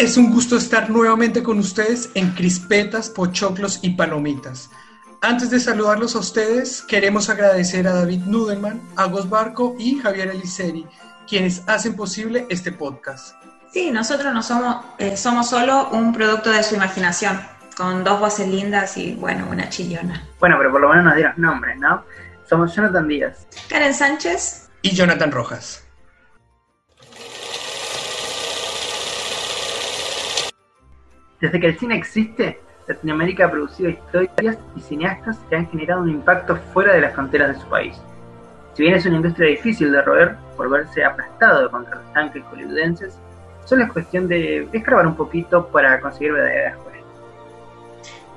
Es un gusto estar nuevamente con ustedes en Crispetas, Pochoclos y Palomitas. Antes de saludarlos a ustedes, queremos agradecer a David Nudelman, Agos Barco y Javier Eliseri, quienes hacen posible este podcast. Sí, nosotros no somos, eh, somos solo un producto de su imaginación, con dos voces lindas y, bueno, una chillona. Bueno, pero por lo menos nos dieron nombres, ¿no? Somos Jonathan Díaz. Karen Sánchez. Y Jonathan Rojas. Desde que el cine existe, Latinoamérica ha producido historias y cineastas que han generado un impacto fuera de las fronteras de su país. Si bien es una industria difícil de roer por verse aplastado contra los tanques hollywoodenses, solo es cuestión de escarbar un poquito para conseguir verdaderas joyas.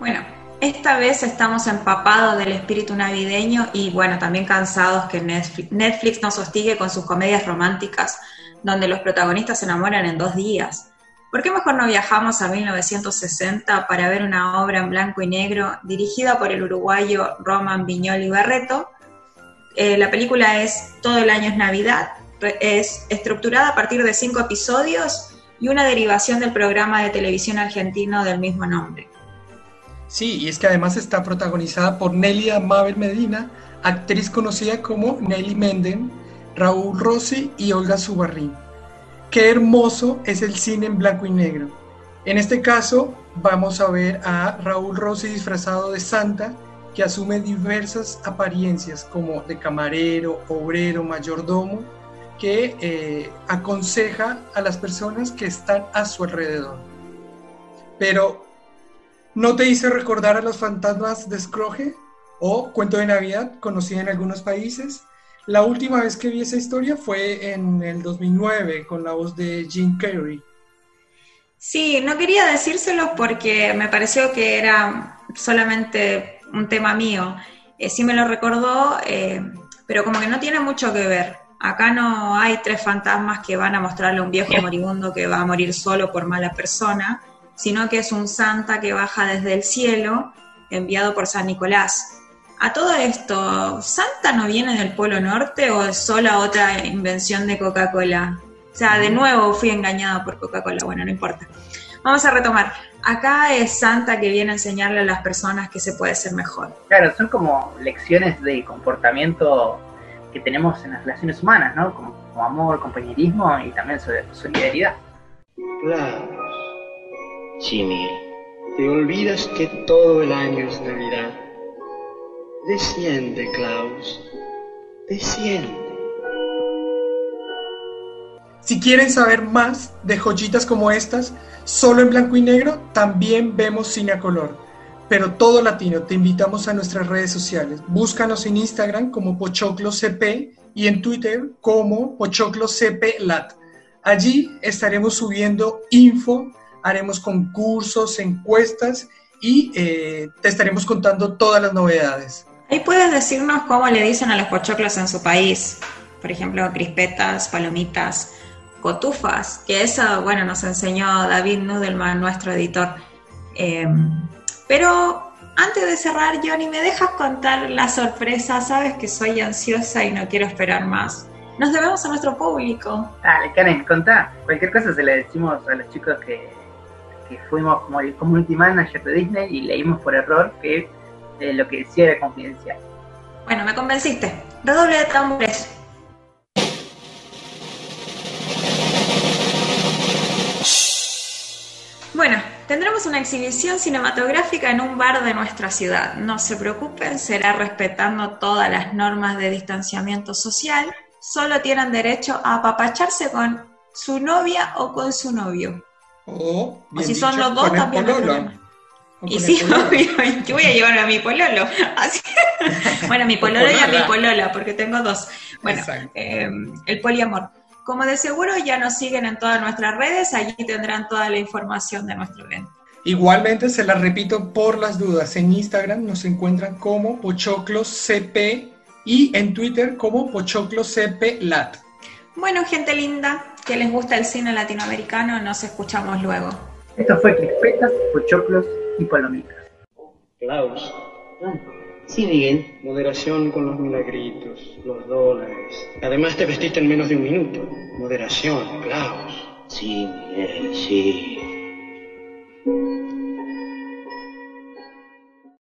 Bueno, esta vez estamos empapados del espíritu navideño y bueno, también cansados que Netflix nos hostigue con sus comedias románticas donde los protagonistas se enamoran en dos días ¿Por qué mejor no viajamos a 1960 para ver una obra en blanco y negro dirigida por el uruguayo Roman Viñoli Barreto? Eh, la película es Todo el año es Navidad, es estructurada a partir de cinco episodios y una derivación del programa de televisión argentino del mismo nombre. Sí, y es que además está protagonizada por Nelia Mabel Medina, actriz conocida como Nelly Menden, Raúl Rossi y Olga Zubarrín. Qué hermoso es el cine en blanco y negro. En este caso vamos a ver a Raúl Rossi disfrazado de Santa que asume diversas apariencias como de camarero, obrero, mayordomo, que eh, aconseja a las personas que están a su alrededor. Pero, ¿no te hice recordar a los fantasmas de Scrooge o Cuento de Navidad, conocida en algunos países? La última vez que vi esa historia fue en el 2009 con la voz de Jim Carrey. Sí, no quería decírselo porque me pareció que era solamente un tema mío. Eh, sí me lo recordó, eh, pero como que no tiene mucho que ver. Acá no hay tres fantasmas que van a mostrarle a un viejo moribundo que va a morir solo por mala persona, sino que es un santa que baja desde el cielo, enviado por San Nicolás. A todo esto, ¿Santa no viene del Polo Norte o es sola otra invención de Coca-Cola? O sea, de nuevo fui engañada por Coca-Cola, bueno, no importa. Vamos a retomar. Acá es Santa que viene a enseñarle a las personas que se puede ser mejor. Claro, son como lecciones de comportamiento que tenemos en las relaciones humanas, ¿no? Como, amor, compañerismo y también solidaridad. Claro. Jimmy, te olvidas que todo el año es Navidad Desciende, Klaus. Desciende. Si quieren saber más de joyitas como estas, solo en blanco y negro, también vemos cine a color. Pero todo latino, te invitamos a nuestras redes sociales. Búscanos en Instagram como PochocloCP y en Twitter como PochocloCPLat. Allí estaremos subiendo info, haremos concursos, encuestas y eh, te estaremos contando todas las novedades. Ahí puedes decirnos cómo le dicen a los pochoclos en su país. Por ejemplo, crispetas, palomitas, cotufas, que eso, bueno, nos enseñó David Nudelman, nuestro editor. Em, pero antes de cerrar, Johnny, ¿me dejas contar la sorpresa? Sabes que soy ansiosa y no quiero esperar más. Nos debemos a nuestro público. Dale, Karen, contá. Cualquier cosa se le decimos a los chicos que, que fuimos como el community manager de Disney y leímos por error que lo que decía era confidencial. Bueno, me convenciste. Redoble de tambores. Bueno, tendremos una exhibición cinematográfica en un bar de nuestra ciudad. No se preocupen, será respetando todas las normas de distanciamiento social. Solo tienen derecho a apapacharse con su novia o con su novio. O si son los dos, también. Y sí, yo voy a llevar a mi pololo. bueno, mi pololo y a mi polola, porque tengo dos. Bueno, eh, el poliamor. Como de seguro ya nos siguen en todas nuestras redes, allí tendrán toda la información de nuestro evento. Igualmente, se la repito por las dudas, en Instagram nos encuentran como PochoclosCP y en Twitter como PochoclosCPLat. Bueno, gente linda, que les gusta el cine latinoamericano, nos escuchamos luego. Esto fue crispetas, pochoclos y palomitas. Klaus. Ah, sí, Miguel. Moderación con los milagritos, los dólares. Además te vestiste en menos de un minuto. Moderación, Klaus. Sí, Miguel, sí.